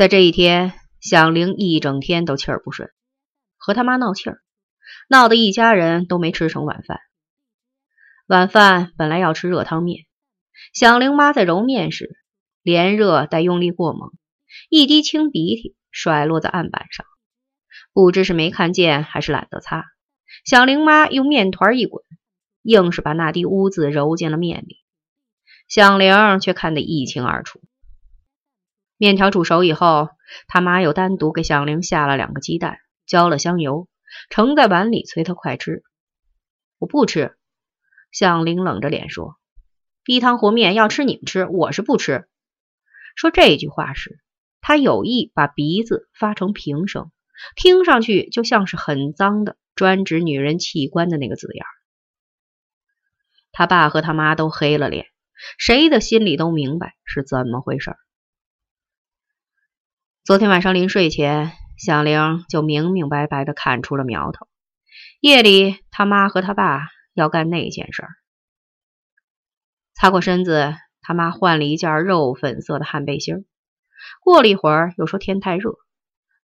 在这一天，响铃一整天都气儿不顺，和他妈闹气儿，闹得一家人都没吃成晚饭。晚饭本来要吃热汤面，响铃妈在揉面时，连热带用力过猛，一滴清鼻涕甩落在案板上，不知是没看见还是懒得擦。响铃妈用面团一滚，硬是把那滴污渍揉进了面里。响铃却看得一清二楚。面条煮熟以后，他妈又单独给响铃下了两个鸡蛋，浇了香油，盛在碗里，催他快吃。我不吃。响铃冷着脸说：“低汤和面要吃你们吃，我是不吃。”说这句话时，他有意把鼻子发成平声，听上去就像是很脏的、专指女人器官的那个字眼。他爸和他妈都黑了脸，谁的心里都明白是怎么回事。昨天晚上临睡前，响铃就明明白白的看出了苗头。夜里，他妈和他爸。要干那件事儿，擦过身子，他妈换了一件肉粉色的汗背心。过了一会儿，又说天太热，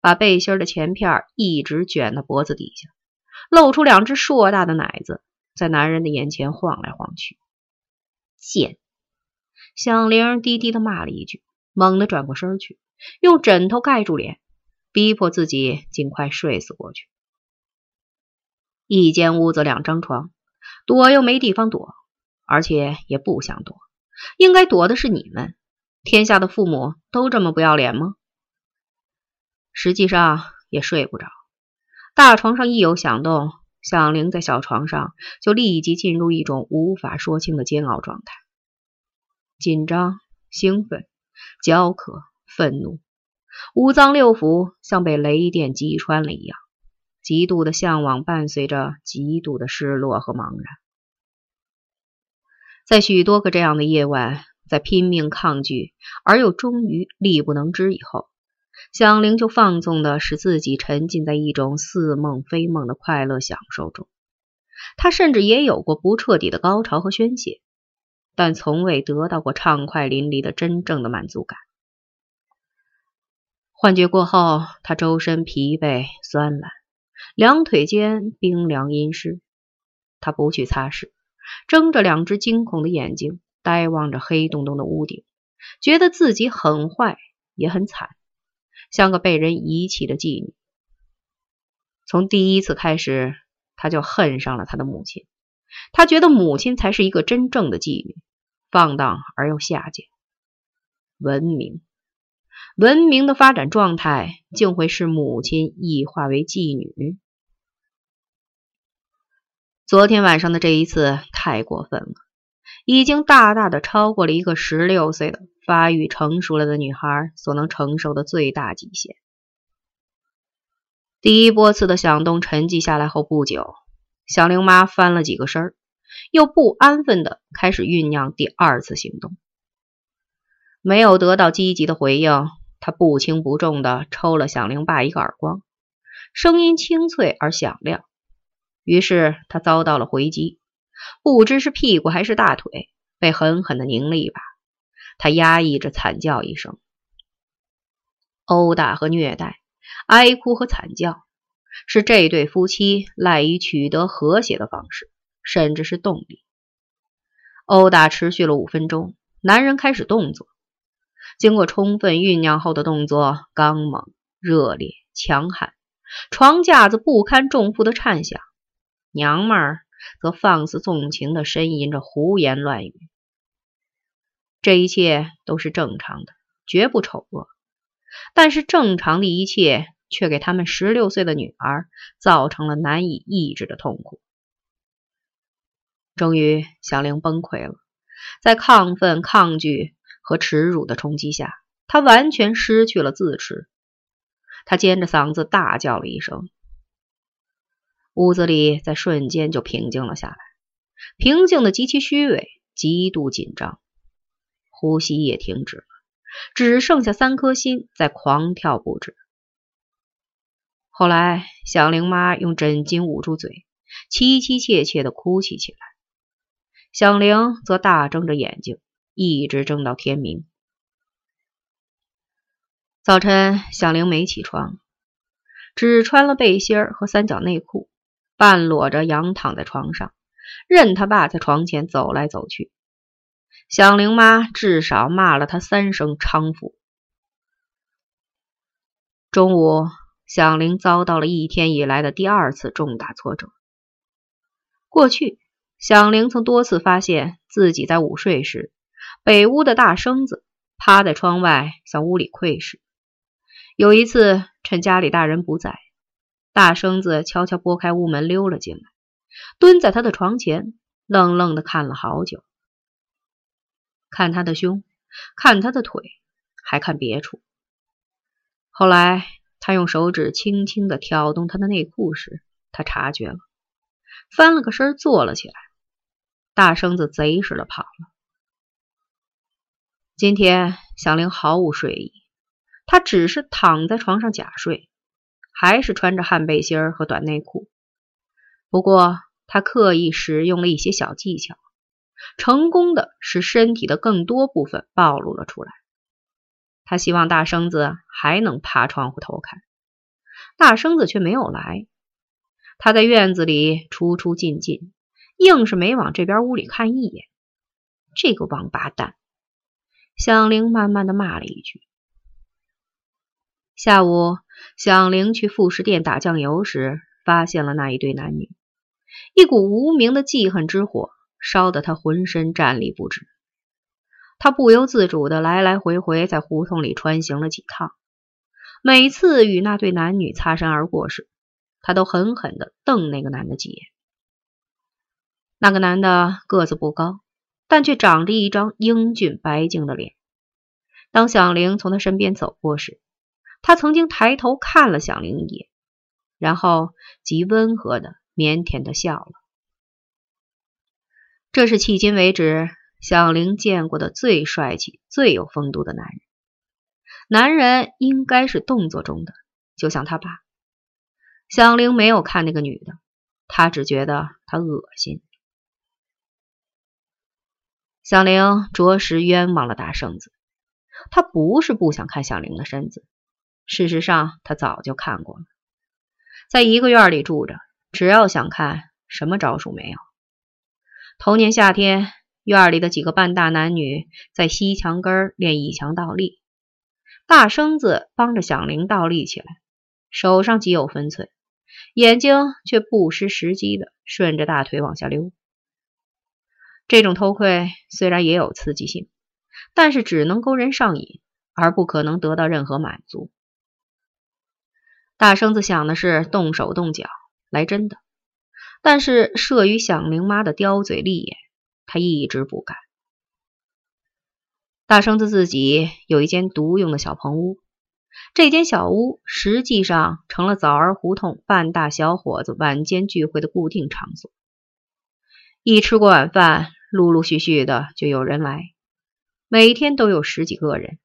把背心的前片一直卷到脖子底下，露出两只硕大的奶子，在男人的眼前晃来晃去。贱！响铃低低的骂了一句，猛地转过身去，用枕头盖住脸，逼迫自己尽快睡死过去。一间屋子，两张床。躲又没地方躲，而且也不想躲。应该躲的是你们，天下的父母都这么不要脸吗？实际上也睡不着。大床上一有响动，响铃在小床上就立即进入一种无法说清的煎熬状态：紧张、兴奋、焦渴、愤怒，五脏六腑像被雷电击穿了一样。极度的向往伴随着极度的失落和茫然，在许多个这样的夜晚，在拼命抗拒而又终于力不能支以后，响铃就放纵的使自己沉浸在一种似梦非梦的快乐享受中。他甚至也有过不彻底的高潮和宣泄，但从未得到过畅快淋漓的真正的满足感。幻觉过后，他周身疲惫酸懒。两腿间冰凉阴湿，他不去擦拭，睁着两只惊恐的眼睛，呆望着黑洞洞的屋顶，觉得自己很坏，也很惨，像个被人遗弃的妓女。从第一次开始，他就恨上了他的母亲。他觉得母亲才是一个真正的妓女，放荡而又下贱。文明。文明的发展状态竟会使母亲异化为妓女。昨天晚上的这一次太过分了，已经大大的超过了一个十六岁的发育成熟了的女孩所能承受的最大极限。第一波次的响动沉寂下来后不久，小玲妈翻了几个身儿，又不安分的开始酝酿第二次行动。没有得到积极的回应。他不轻不重地抽了响铃爸一个耳光，声音清脆而响亮。于是他遭到了回击，不知是屁股还是大腿，被狠狠地拧了一把。他压抑着惨叫一声，殴打和虐待，哀哭和惨叫，是这对夫妻赖以取得和谐的方式，甚至是动力。殴打持续了五分钟，男人开始动作。经过充分酝酿后的动作，刚猛、热烈、强悍，床架子不堪重负的颤响，娘们儿则放肆纵情地呻吟着胡言乱语。这一切都是正常的，绝不丑恶。但是正常的一切却给他们十六岁的女儿造成了难以抑制的痛苦。终于，小玲崩溃了，在亢奋、抗拒。和耻辱的冲击下，他完全失去了自持。他尖着嗓子大叫了一声，屋子里在瞬间就平静了下来，平静的极其虚伪，极度紧张，呼吸也停止了，只剩下三颗心在狂跳不止。后来，响铃妈用枕巾捂住嘴，凄凄切切的哭泣起来，响铃则大睁着眼睛。一直争到天明。早晨，小玲没起床，只穿了背心和三角内裤，半裸着仰躺在床上，任他爸在床前走来走去。响铃妈至少骂了他三声娼妇。中午，响铃遭到了一天以来的第二次重大挫折。过去，响铃曾多次发现自己在午睡时，北屋的大生子趴在窗外向屋里窥视。有一次，趁家里大人不在，大生子悄悄拨开屋门溜了进来，蹲在他的床前，愣愣的看了好久，看他的胸，看他的腿，还看别处。后来，他用手指轻轻的挑动他的内裤时，他察觉了，翻了个身坐了起来。大生子贼似的跑了。今天，小玲毫无睡意。他只是躺在床上假睡，还是穿着汗背心和短内裤。不过，他刻意使用了一些小技巧，成功的使身体的更多部分暴露了出来。他希望大生子还能爬窗户偷看，大生子却没有来。他在院子里出出进进，硬是没往这边屋里看一眼。这个王八蛋！响铃慢慢的骂了一句。下午，响铃去副食店打酱油时，发现了那一对男女。一股无名的记恨之火烧得他浑身战栗不止。他不由自主的来来回回在胡同里穿行了几趟。每次与那对男女擦身而过时，他都狠狠的瞪那个男的几眼。那个男的个子不高，但却长着一张英俊白净的脸。当响铃从他身边走过时，他曾经抬头看了响铃一眼，然后极温和的、腼腆的笑了。这是迄今为止响铃见过的最帅气、最有风度的男人。男人应该是动作中的，就像他爸。响铃没有看那个女的，他只觉得她恶心。响铃着实冤枉了大圣子，他不是不想看响铃的身子。事实上，他早就看过了。在一个院里住着，只要想看，什么招数没有。头年夏天，院里的几个半大男女在西墙根练一墙倒立，大生子帮着响铃倒立起来，手上极有分寸，眼睛却不失时机的顺着大腿往下溜。这种偷窥虽然也有刺激性，但是只能勾人上瘾，而不可能得到任何满足。大生子想的是动手动脚来真的，但是慑于响铃妈的刁嘴利眼，他一直不敢。大生子自己有一间独用的小棚屋，这间小屋实际上成了枣儿胡同半大小伙子晚间聚会的固定场所。一吃过晚饭，陆陆续续的就有人来，每天都有十几个人，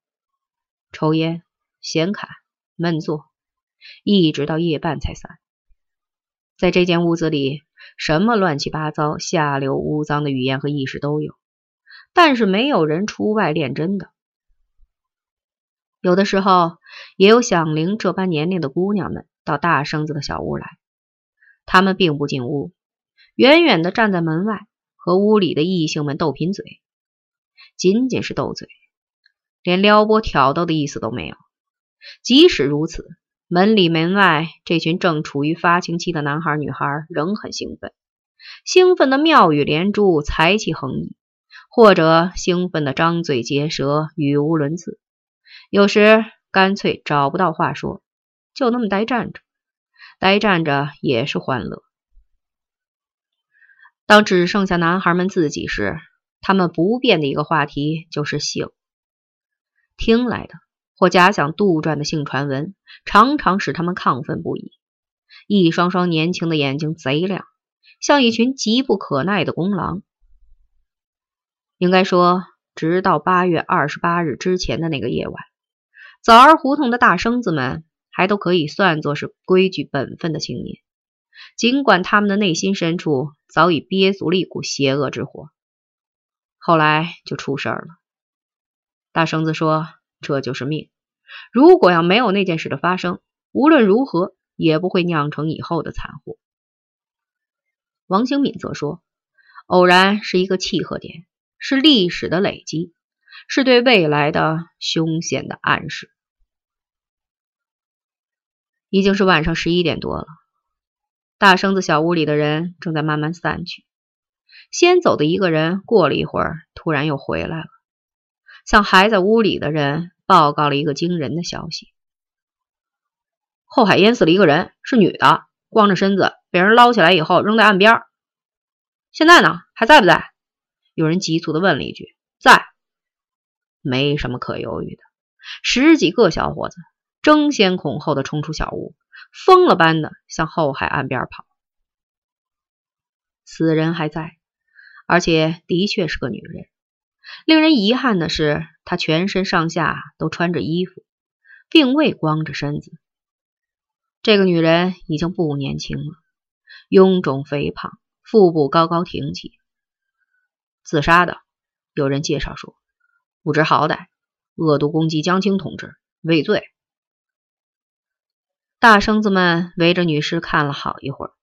抽烟、闲侃、闷坐。一直到夜半才散。在这间屋子里，什么乱七八糟、下流污脏的语言和意识都有，但是没有人出外练真的。有的时候，也有响铃这般年龄的姑娘们到大生子的小屋来，她们并不进屋，远远的站在门外，和屋里的异性们斗贫嘴，仅仅是斗嘴，连撩拨挑逗的意思都没有。即使如此。门里门外，这群正处于发情期的男孩女孩仍很兴奋，兴奋的妙语连珠，才气横溢，或者兴奋的张嘴结舌，语无伦次。有时干脆找不到话说，就那么呆站着，呆站着也是欢乐。当只剩下男孩们自己时，他们不变的一个话题就是性，听来的。或假想杜撰的性传闻，常常使他们亢奋不已。一双双年轻的眼睛贼亮，像一群急不可耐的公狼。应该说，直到八月二十八日之前的那个夜晚，枣儿胡同的大生子们还都可以算作是规矩本分的青年，尽管他们的内心深处早已憋足了一股邪恶之火。后来就出事儿了。大生子说。这就是命，如果要没有那件事的发生，无论如何也不会酿成以后的惨祸。王兴敏则说：“偶然是一个契合点，是历史的累积，是对未来的凶险的暗示。”已经是晚上十一点多了，大生子小屋里的人正在慢慢散去。先走的一个人过了一会儿，突然又回来了，向还在屋里的人报告了一个惊人的消息：后海淹死了一个人，是女的，光着身子，被人捞起来以后扔在岸边。现在呢，还在不在？有人急促的问了一句：“在。”没什么可犹豫的，十几个小伙子。争先恐后的冲出小屋，疯了般的向后海岸边跑。死人还在，而且的确是个女人。令人遗憾的是，她全身上下都穿着衣服，并未光着身子。这个女人已经不年轻了，臃肿肥胖，腹部高高挺起。自杀的，有人介绍说，不知好歹，恶毒攻击江青同志，畏罪。大生子们围着女尸看了好一会儿，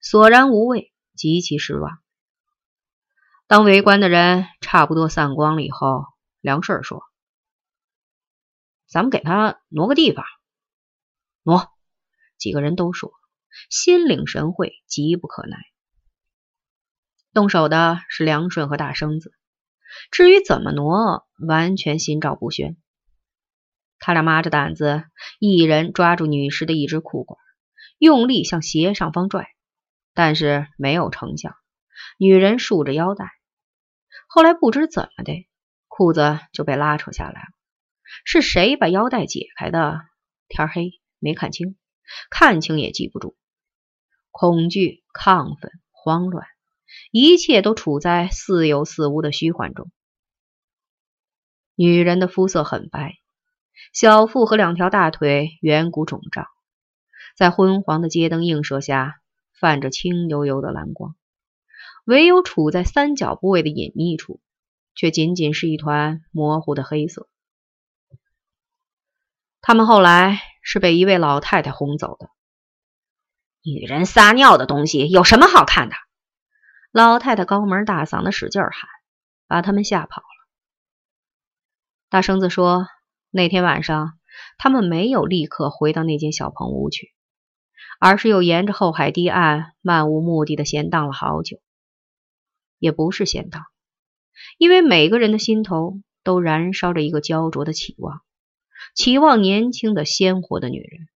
索然无味，极其失望。当围观的人差不多散光了以后，梁顺说：“咱们给他挪个地方。”挪。几个人都说，心领神会，急不可耐。动手的是梁顺和大生子，至于怎么挪，完全心照不宣。他俩抹着胆子，一人抓住女尸的一只裤管，用力向斜上方拽，但是没有成效。女人束着腰带，后来不知怎么的，裤子就被拉扯下来了。是谁把腰带解开的？天黑没看清，看清也记不住。恐惧、亢奋、慌乱，一切都处在似有似无的虚幻中。女人的肤色很白。小腹和两条大腿圆鼓肿胀，在昏黄的街灯映射下，泛着青幽幽的蓝光。唯有处在三角部位的隐秘处，却仅仅是一团模糊的黑色。他们后来是被一位老太太轰走的。女人撒尿的东西有什么好看的？老太太高门大嗓的使劲喊，把他们吓跑了。大生子说。那天晚上，他们没有立刻回到那间小棚屋去，而是又沿着后海堤岸漫无目的的闲荡了好久。也不是闲荡，因为每个人的心头都燃烧着一个焦灼的期望，期望年轻的鲜活的女人。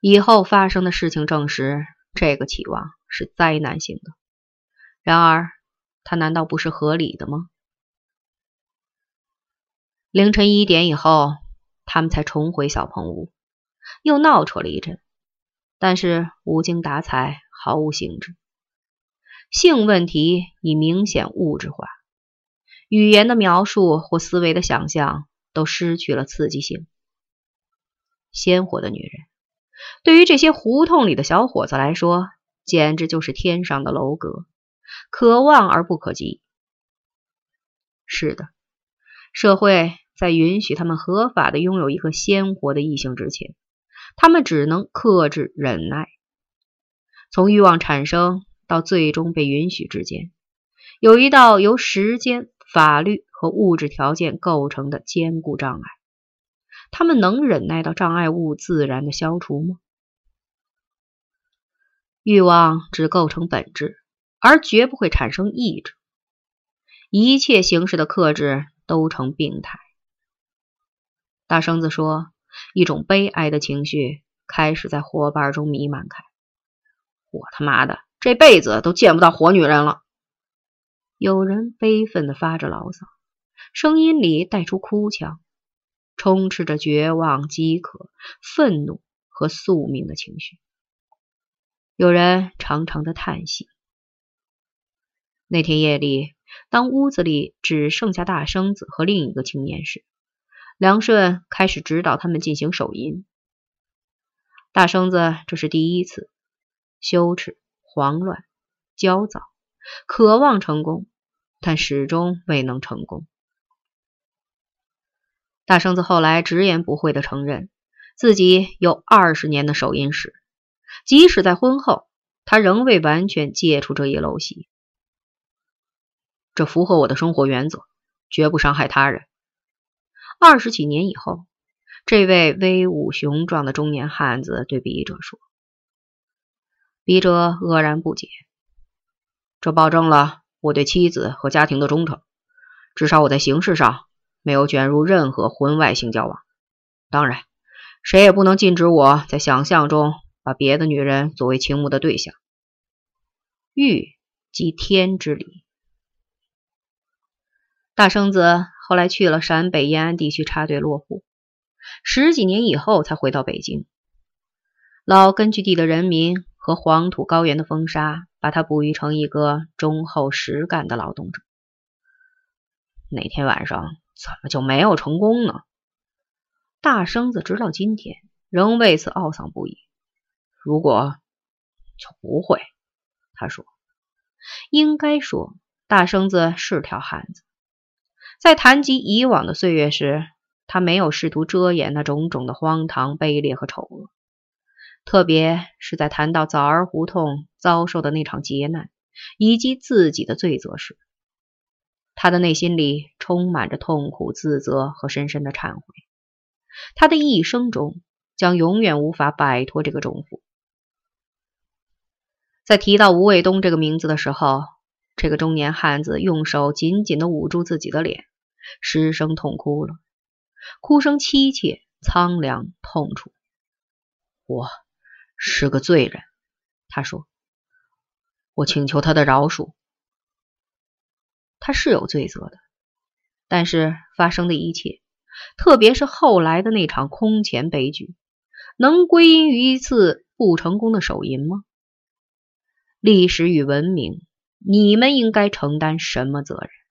以后发生的事情证实，这个期望是灾难性的。然而，它难道不是合理的吗？凌晨一点以后，他们才重回小棚屋，又闹扯了一阵，但是无精打采，毫无兴致。性问题已明显物质化，语言的描述或思维的想象都失去了刺激性。鲜活的女人，对于这些胡同里的小伙子来说，简直就是天上的楼阁，可望而不可及。是的，社会。在允许他们合法的拥有一个鲜活的异性之前，他们只能克制忍耐。从欲望产生到最终被允许之间，有一道由时间、法律和物质条件构成的坚固障碍。他们能忍耐到障碍物自然的消除吗？欲望只构成本质，而绝不会产生意志。一切形式的克制都成病态。大生子说：“一种悲哀的情绪开始在伙伴中弥漫开。我他妈的这辈子都见不到活女人了。”有人悲愤的发着牢骚，声音里带出哭腔，充斥着绝望、饥渴、愤怒和宿命的情绪。有人长长的叹息。那天夜里，当屋子里只剩下大生子和另一个青年时，梁顺开始指导他们进行手淫。大生子这是第一次，羞耻、慌乱、焦躁，渴望成功，但始终未能成功。大生子后来直言不讳地承认，自己有二十年的手淫史，即使在婚后，他仍未完全戒除这一陋习。这符合我的生活原则，绝不伤害他人。二十几年以后，这位威武雄壮的中年汉子对笔者说：“笔者愕然不解，这保证了我对妻子和家庭的忠诚。至少我在形式上没有卷入任何婚外性交往。当然，谁也不能禁止我在想象中把别的女人作为倾慕的对象。欲即天之理。”大生子后来去了陕北延安地区插队落户，十几年以后才回到北京。老根据地的人民和黄土高原的风沙，把他哺育成一个忠厚实干的劳动者。那天晚上怎么就没有成功呢？大生子直到今天仍为此懊丧不已。如果就不会，他说：“应该说，大生子是条汉子。”在谈及以往的岁月时，他没有试图遮掩那种种的荒唐、卑劣和丑恶。特别是在谈到枣儿胡同遭受的那场劫难以及自己的罪责时，他的内心里充满着痛苦、自责和深深的忏悔。他的一生中将永远无法摆脱这个重负。在提到吴卫东这个名字的时候，这个中年汉子用手紧紧地捂住自己的脸，失声痛哭了，哭声凄切、苍凉、痛楚。我是个罪人，他说。我请求他的饶恕。他是有罪责的，但是发生的一切，特别是后来的那场空前悲剧，能归因于一次不成功的手淫吗？历史与文明。你们应该承担什么责任？